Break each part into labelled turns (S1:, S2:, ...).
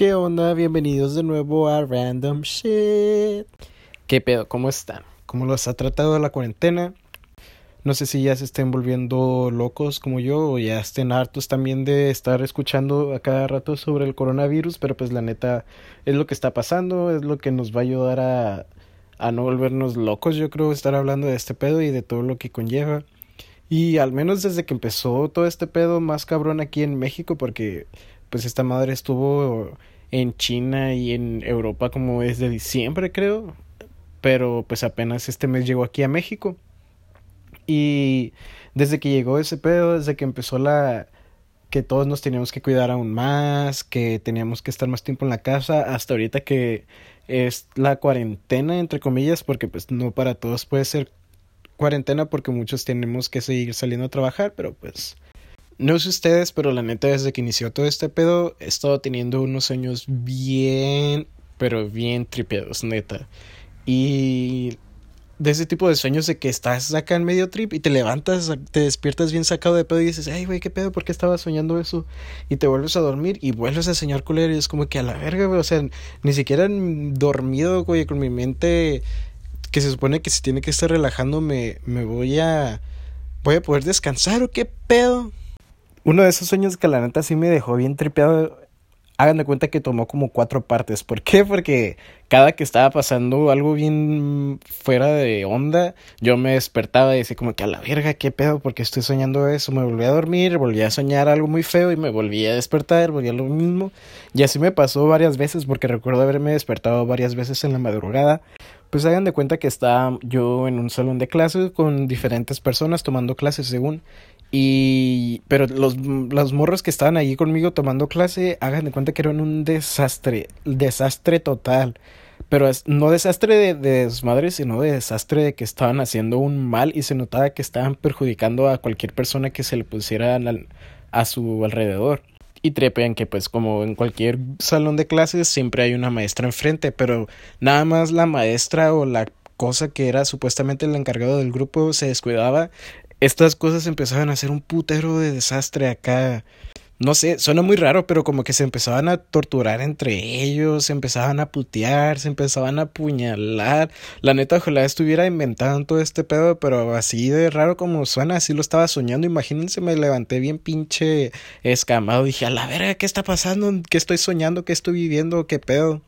S1: ¿Qué onda? Bienvenidos de nuevo a Random Shit. ¿Qué pedo? ¿Cómo están? ¿Cómo los ha tratado la cuarentena? No sé si ya se estén volviendo locos como yo o ya estén hartos también de estar escuchando a cada rato sobre el coronavirus, pero pues la neta es lo que está pasando, es lo que nos va a ayudar a, a no volvernos locos, yo creo, estar hablando de este pedo y de todo lo que conlleva. Y al menos desde que empezó todo este pedo más cabrón aquí en México, porque pues esta madre estuvo en China y en Europa como desde diciembre creo, pero pues apenas este mes llegó aquí a México. Y desde que llegó ese pedo, desde que empezó la que todos nos teníamos que cuidar aún más, que teníamos que estar más tiempo en la casa, hasta ahorita que es la cuarentena entre comillas, porque pues no para todos puede ser cuarentena porque muchos tenemos que seguir saliendo a trabajar, pero pues no sé ustedes, pero la neta desde que inició todo este pedo he estado teniendo unos sueños bien, pero bien tripeados, neta. Y de ese tipo de sueños de que estás acá en medio trip y te levantas, te despiertas bien sacado de pedo y dices, ay, güey, ¿qué pedo? ¿Por qué estaba soñando eso? Y te vuelves a dormir y vuelves a soñar culero y es como que a la verga, güey, o sea, ni siquiera dormido, güey, con mi mente que se supone que se tiene que estar relajando, me, me voy a... Voy a poder descansar o qué pedo. Uno de esos sueños que la neta sí me dejó bien tripeado hagan de cuenta que tomó como cuatro partes. ¿Por qué? Porque cada que estaba pasando algo bien fuera de onda, yo me despertaba y decía como que a la verga, qué pedo, porque estoy soñando eso. Me volví a dormir, volví a soñar algo muy feo y me volví a despertar, volví a lo mismo. Y así me pasó varias veces, porque recuerdo haberme despertado varias veces en la madrugada. Pues hagan de cuenta que estaba yo en un salón de clases con diferentes personas tomando clases según. Y, pero los, los morros que estaban allí conmigo tomando clase, hagan de cuenta que eran un desastre, desastre total. Pero es, no desastre de, de desmadre, sino de desastre de que estaban haciendo un mal y se notaba que estaban perjudicando a cualquier persona que se le pusiera a su alrededor. Y trepean que pues como en cualquier salón de clases siempre hay una maestra enfrente, pero nada más la maestra o la cosa que era supuestamente el encargado del grupo se descuidaba estas cosas empezaban a ser un putero de desastre acá. No sé, suena muy raro, pero como que se empezaban a torturar entre ellos, se empezaban a putear, se empezaban a apuñalar. La neta, ojalá estuviera inventando todo este pedo, pero así de raro como suena, así lo estaba soñando. Imagínense, me levanté bien pinche escamado. Dije, a la verga, ¿qué está pasando? ¿Qué estoy soñando? ¿Qué estoy viviendo? ¿Qué pedo?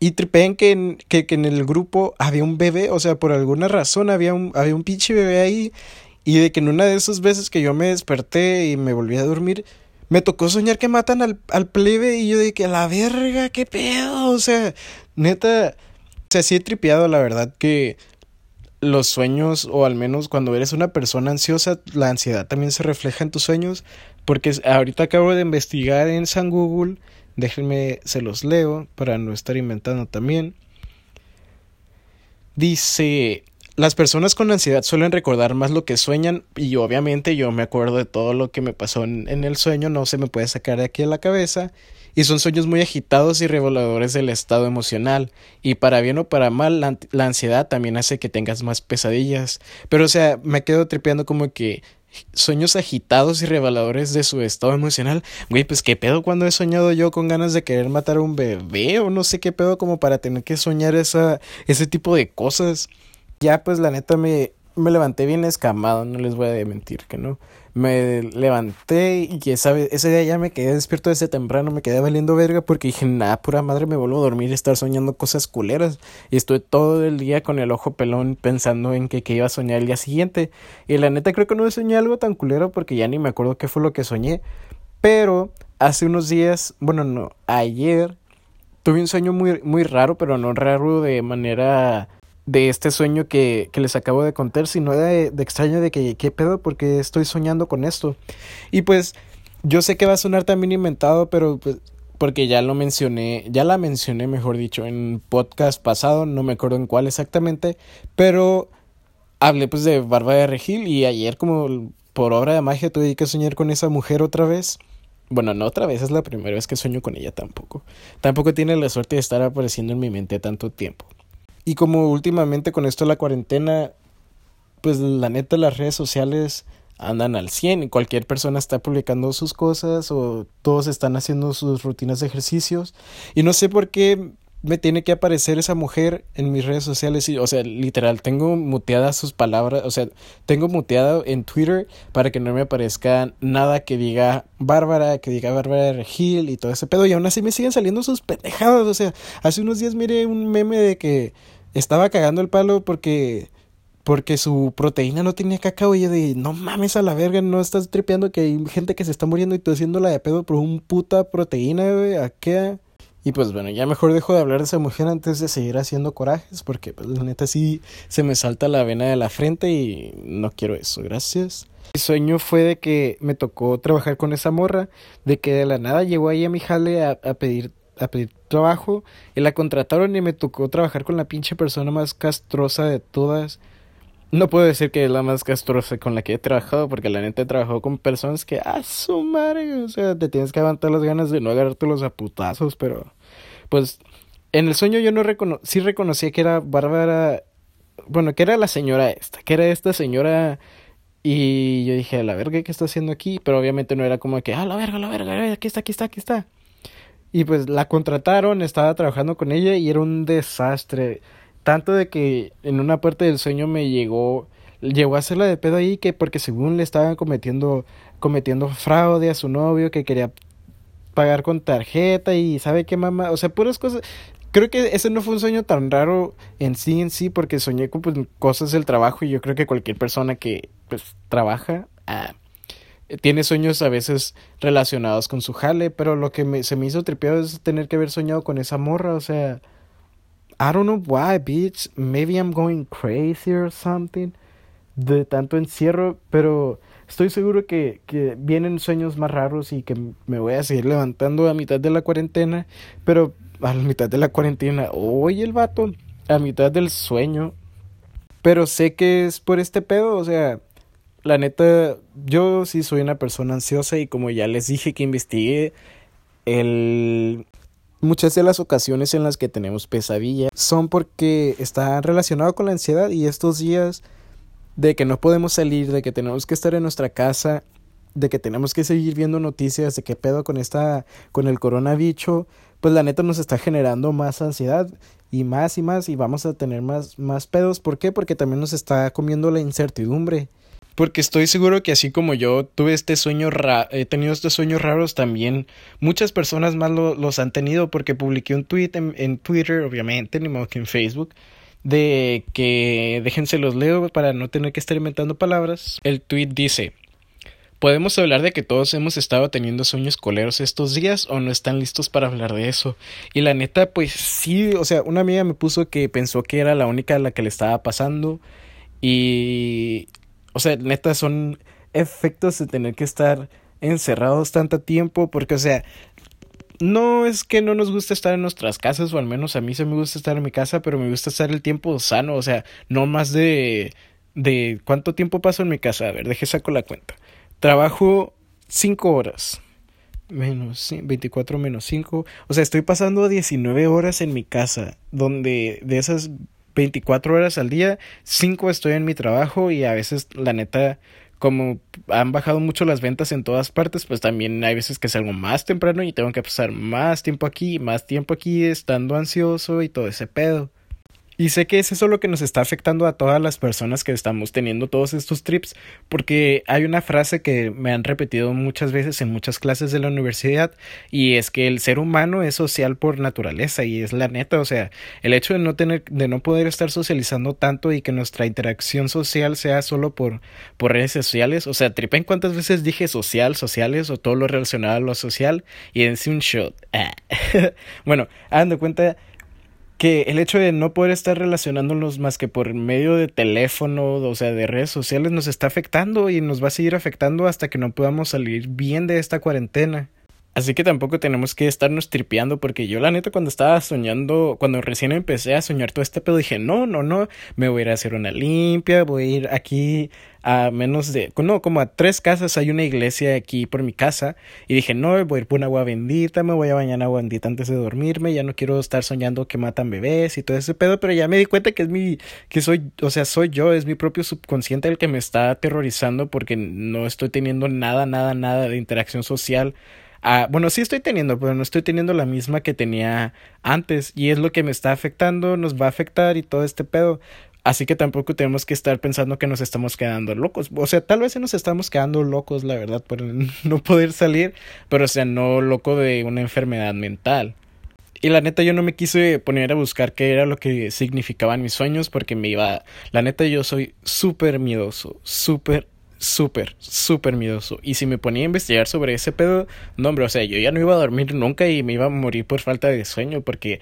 S1: Y tripean que en, que, que en el grupo había un bebé, o sea, por alguna razón había un, había un pinche bebé ahí y de que en una de esas veces que yo me desperté y me volví a dormir, me tocó soñar que matan al, al plebe y yo de que la verga, qué pedo. O sea, neta, o sea, sí he tripeado la verdad que los sueños, o al menos cuando eres una persona ansiosa, la ansiedad también se refleja en tus sueños. Porque ahorita acabo de investigar en San Google, déjenme, se los leo para no estar inventando también. Dice, las personas con ansiedad suelen recordar más lo que sueñan y obviamente yo me acuerdo de todo lo que me pasó en, el sueño, no se me puede sacar de aquí a la cabeza y son sueños muy agitados y reveladores del estado emocional y para bien o para mal la, ansiedad también hace que tengas más pesadillas. Pero o sea me quedo tripeando como que sueños agitados y reveladores de su estado emocional. Güey pues qué pedo cuando he soñado yo con ganas de querer matar a un bebé o no sé qué pedo como para tener que soñar esa ese tipo de cosas ya pues la neta me, me levanté bien escamado, no les voy a mentir que no. Me levanté y ese, ese día ya me quedé despierto desde temprano, me quedé valiendo verga porque dije, nada, pura madre, me vuelvo a dormir y estar soñando cosas culeras. Y estuve todo el día con el ojo pelón pensando en que, que iba a soñar el día siguiente. Y la neta creo que no soñé algo tan culero porque ya ni me acuerdo qué fue lo que soñé. Pero hace unos días, bueno, no, ayer tuve un sueño muy, muy raro, pero no raro de manera de este sueño que, que, les acabo de contar, sino de, de extraño de que, ¿qué pedo? Porque estoy soñando con esto. Y pues, yo sé que va a sonar también inventado, pero pues, porque ya lo mencioné, ya la mencioné, mejor dicho, en podcast pasado, no me acuerdo en cuál exactamente, pero hablé pues de Barba de Regil y ayer como por obra de magia tuve que soñar con esa mujer otra vez. Bueno, no otra vez, es la primera vez que sueño con ella tampoco. Tampoco tiene la suerte de estar apareciendo en mi mente tanto tiempo. Y como últimamente con esto de la cuarentena, pues la neta las redes sociales andan al 100 y cualquier persona está publicando sus cosas o todos están haciendo sus rutinas de ejercicios. Y no sé por qué me tiene que aparecer esa mujer en mis redes sociales y o sea literal tengo muteadas sus palabras o sea tengo muteado en Twitter para que no me aparezca nada que diga Bárbara que diga Bárbara Gil y todo ese pedo y aún así me siguen saliendo sus pendejadas o sea hace unos días miré un meme de que estaba cagando el palo porque porque su proteína no tenía cacao y yo de no mames a la verga, no estás tripeando que hay gente que se está muriendo y tú haciéndola de pedo por un puta proteína, güey, ¿a qué? Y pues bueno, ya mejor dejo de hablar de esa mujer antes de seguir haciendo corajes, porque pues, la neta sí se me salta la vena de la frente y no quiero eso, gracias. Mi sueño fue de que me tocó trabajar con esa morra, de que de la nada llegó ahí a mi jale a, a pedir a pedir trabajo y la contrataron y me tocó trabajar con la pinche persona más castrosa de todas. No puedo decir que es la más castrosa con la que he trabajado, porque la neta he trabajado con personas que, ah, su madre, o sea, te tienes que aguantar las ganas de no agarrarte los aputazos, pero, pues, en el sueño yo no recono sí reconocía que era Bárbara, bueno, que era la señora esta, que era esta señora, y yo dije, la verga, ¿qué está haciendo aquí? Pero obviamente no era como que, ah, la verga, la verga, aquí está, aquí está, aquí está. Y pues la contrataron, estaba trabajando con ella y era un desastre. Tanto de que en una parte del sueño me llegó, llegó a hacerla de pedo ahí que porque según le estaban cometiendo, cometiendo fraude a su novio que quería pagar con tarjeta y sabe qué mamá, o sea, puras cosas. Creo que ese no fue un sueño tan raro en sí en sí porque soñé con pues, cosas del trabajo y yo creo que cualquier persona que pues trabaja ah, tiene sueños a veces relacionados con su jale, pero lo que me, se me hizo tripeado es tener que haber soñado con esa morra, o sea, I don't know why, bitch. Maybe I'm going crazy or something. De tanto encierro, pero estoy seguro que, que vienen sueños más raros y que me voy a seguir levantando a mitad de la cuarentena. Pero a mitad de la cuarentena, oye el vato, a mitad del sueño. Pero sé que es por este pedo, o sea, la neta, yo sí soy una persona ansiosa y como ya les dije que investigué el Muchas de las ocasiones en las que tenemos pesadilla son porque está relacionado con la ansiedad y estos días de que no podemos salir, de que tenemos que estar en nuestra casa, de que tenemos que seguir viendo noticias de qué pedo con esta con el coronavirus, pues la neta nos está generando más ansiedad y más y más y vamos a tener más más pedos, ¿por qué? Porque también nos está comiendo la incertidumbre. Porque estoy seguro que así como yo tuve este sueño, he tenido estos sueños raros también, muchas personas más los han tenido porque publiqué un tweet en, Twitter, obviamente, ni modo que en Facebook, de que déjense los leo para no tener que estar inventando palabras. El tweet dice, Podemos hablar de que todos hemos estado teniendo sueños coleros estos días o no están listos para hablar de eso. Y la neta, pues sí, o sea, una amiga me puso que pensó que era la única a la que le estaba pasando. Y o sea, neta, son efectos de tener que estar encerrados tanto tiempo, porque, o sea, no es que no nos guste estar en nuestras casas, o al menos a mí se me gusta estar en mi casa, pero me gusta estar el tiempo sano, o sea, no más de, de cuánto tiempo paso en mi casa. A ver, deje saco la cuenta. Trabajo 5 horas. Menos 24 menos 5. O sea, estoy pasando 19 horas en mi casa, donde de esas 24 horas al día, 5 estoy en mi trabajo y a veces la neta como han bajado mucho las ventas en todas partes, pues también hay veces que salgo más temprano y tengo que pasar más tiempo aquí, más tiempo aquí estando ansioso y todo ese pedo. Y sé que es eso lo que nos está afectando a todas las personas que estamos teniendo todos estos trips, porque hay una frase que me han repetido muchas veces en muchas clases de la universidad, y es que el ser humano es social por naturaleza, y es la neta, o sea, el hecho de no tener, de no poder estar socializando tanto y que nuestra interacción social sea solo por, por redes sociales, o sea, tripen cuántas veces dije social, sociales, o todo lo relacionado a lo social, y en un shot. bueno, hagan cuenta que el hecho de no poder estar relacionándonos más que por medio de teléfono, o sea, de redes sociales, nos está afectando y nos va a seguir afectando hasta que no podamos salir bien de esta cuarentena. Así que tampoco tenemos que estarnos tripeando porque yo la neta cuando estaba soñando, cuando recién empecé a soñar todo este pedo dije, no, no, no, me voy a ir a hacer una limpia, voy a ir aquí a menos de, no, como a tres casas hay una iglesia aquí por mi casa y dije, no, voy a ir por una agua bendita, me voy a bañar agua bendita antes de dormirme, ya no quiero estar soñando que matan bebés y todo ese pedo, pero ya me di cuenta que es mi, que soy, o sea, soy yo, es mi propio subconsciente el que me está aterrorizando porque no estoy teniendo nada, nada, nada de interacción social Bueno, sí estoy teniendo, pero no estoy teniendo la misma que tenía antes y es lo que me está afectando, nos va a afectar y todo este pedo. Así que tampoco tenemos que estar pensando que nos estamos quedando locos. O sea, tal vez nos estamos quedando locos, la verdad, por no poder salir, pero o sea, no loco de una enfermedad mental. Y la neta yo no me quise poner a buscar qué era lo que significaban mis sueños porque me iba... La neta yo soy súper miedoso, súper, súper, súper miedoso. Y si me ponía a investigar sobre ese pedo, no, hombre, o sea, yo ya no iba a dormir nunca y me iba a morir por falta de sueño, porque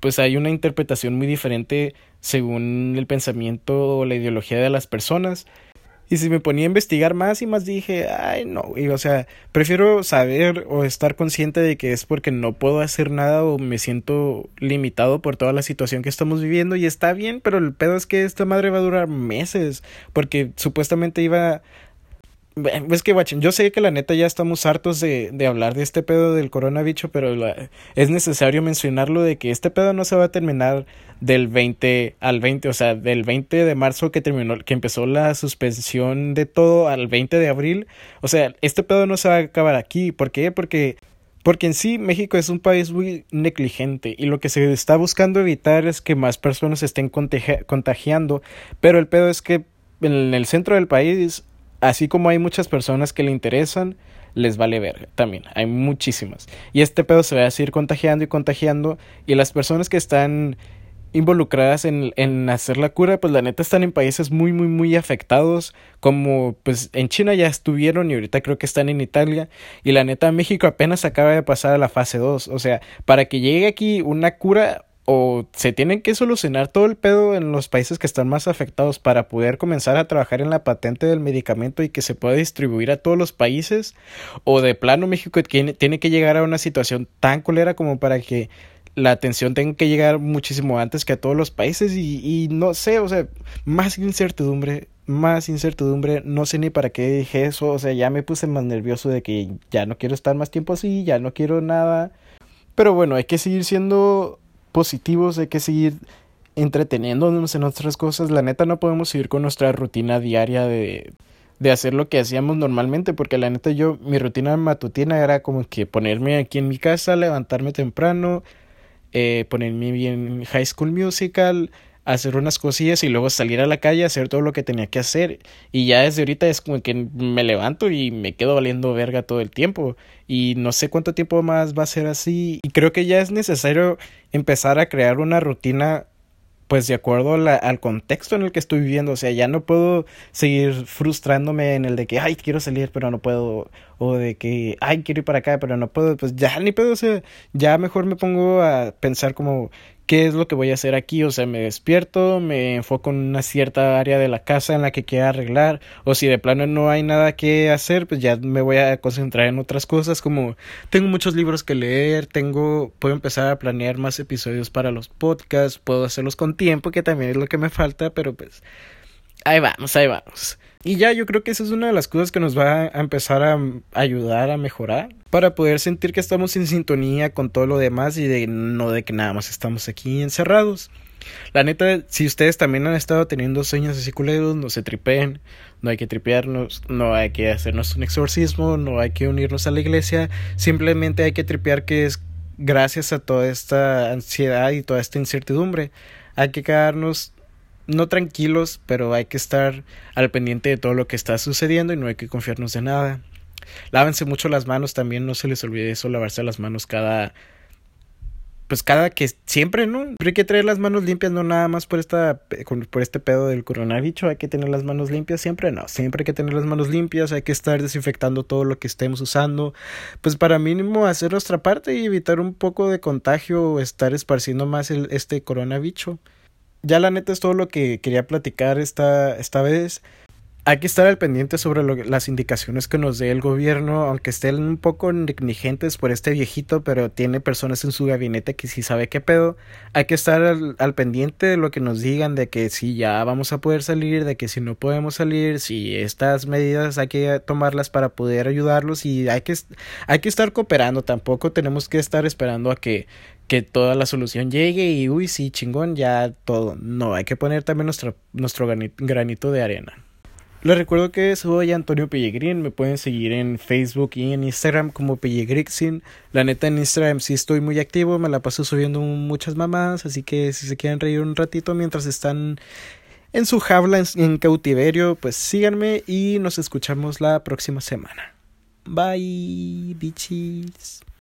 S1: pues hay una interpretación muy diferente según el pensamiento o la ideología de las personas. Y si me ponía a investigar más y más dije, ay no, y, o sea, prefiero saber o estar consciente de que es porque no puedo hacer nada o me siento limitado por toda la situación que estamos viviendo y está bien, pero el pedo es que esta madre va a durar meses porque supuestamente iba es que, guachen, yo sé que la neta ya estamos hartos de, de hablar de este pedo del coronavirus, pero es necesario mencionarlo de que este pedo no se va a terminar del 20 al 20, o sea, del 20 de marzo que terminó, que empezó la suspensión de todo al 20 de abril. O sea, este pedo no se va a acabar aquí. ¿Por qué? Porque porque en sí México es un país muy negligente y lo que se está buscando evitar es que más personas estén contagiando, pero el pedo es que en el centro del país así como hay muchas personas que le interesan, les vale verga también. Hay muchísimas. Y este pedo se va a seguir contagiando y contagiando. Y las personas que están involucradas en, en hacer la cura, pues la neta están en países muy, muy, muy afectados. Como pues en China ya estuvieron y ahorita creo que están en Italia. Y la neta México apenas acaba de pasar a la fase 2. O sea, para que llegue aquí una cura o se tienen que solucionar todo el pedo en los países que están más afectados para poder comenzar a trabajar en la patente del medicamento y que se pueda distribuir a todos los países o de plano México tiene, tiene que llegar a una situación tan culera como para que la atención tenga que llegar muchísimo antes que a todos los países y, y no sé, o sea, más incertidumbre, más incertidumbre, no sé ni para qué dije eso, o sea, ya me puse más nervioso de que ya no quiero estar más tiempo así, ya no quiero nada. Pero bueno, hay que seguir siendo positivos, hay que seguir entreteniéndonos en otras cosas. La neta no podemos seguir con nuestra rutina diaria de, de hacer lo que hacíamos normalmente, porque la neta yo, mi rutina matutina era como que ponerme aquí en mi casa, levantarme temprano, eh, ponerme bien High School Musical, hacer unas cosillas y luego salir a la calle hacer todo lo que tenía que hacer. Y ya desde ahorita es como que me levanto y me quedo valiendo verga todo el tiempo. Y no sé cuánto tiempo más va a ser así. Y creo que ya es necesario empezar a crear una rutina pues de acuerdo al contexto en el que estoy viviendo, o sea, ya no puedo seguir frustrándome en el de que, ay, quiero salir, pero no puedo, o de que, ay, quiero ir para acá, pero no puedo, pues ya ni puedo, o sea, ya mejor me pongo a pensar como, qué es lo que voy a hacer aquí, o sea, me despierto, me enfoco en una cierta área de la casa en la que quiera arreglar, o si de plano no hay nada que hacer, pues ya me voy a concentrar en otras cosas, como tengo muchos libros que leer, tengo, puedo empezar a planear más episodios para los podcasts, puedo hacerlos con tiempo, que también es lo que me falta, pero pues ahí vamos, ahí vamos. Y ya yo creo que esa es una de las cosas que nos va a empezar a ayudar a mejorar para poder sentir que estamos en sintonía con todo lo demás y de no de que nada más estamos aquí encerrados. La neta, si ustedes también han estado teniendo sueños así culeros, no se tripeen, no hay que tripearnos, no hay que hacernos un exorcismo, no hay que unirnos a la iglesia, simplemente hay que tripear que es gracias a toda esta ansiedad y toda esta incertidumbre. Hay que quedarnos no tranquilos, pero hay que estar al pendiente de todo lo que está sucediendo y no hay que confiarnos de nada. Lávense mucho las manos también, no se les olvide eso, lavarse las manos cada pues cada que siempre, ¿no? Pero hay que traer las manos limpias, no nada más por esta por este pedo del coronavirus, hay que tener las manos limpias siempre, no, siempre hay que tener las manos limpias, hay que estar desinfectando todo lo que estemos usando, pues para mínimo hacer nuestra parte y evitar un poco de contagio o estar esparciendo más el, este coronavirus ya la neta es todo lo que quería platicar esta, esta vez. hay que estar al pendiente sobre las indicaciones que nos dé el gobierno, aunque estén un poco negligentes por este viejito, pero tiene personas en su gabinete que sí sabe qué pedo. Hay que estar al, pendiente de lo que nos digan, de que si ya vamos a poder salir, de que si no podemos salir, si estas medidas hay que tomarlas para poder ayudarlos y hay que, hay que estar cooperando. Tampoco tenemos que estar esperando a que que toda la solución llegue y uy, sí, chingón, ya todo. No, hay que poner también nuestro, nuestro granito de arena. Les recuerdo que soy Antonio Pellegrin, me pueden seguir en Facebook y en Instagram como Pellegrixin. La neta en Instagram sí estoy muy activo, me la paso subiendo muchas mamás, así que si se quieren reír un ratito mientras están en su jaula en, cautiverio, pues síganme y nos escuchamos la próxima semana. Bye, bitches.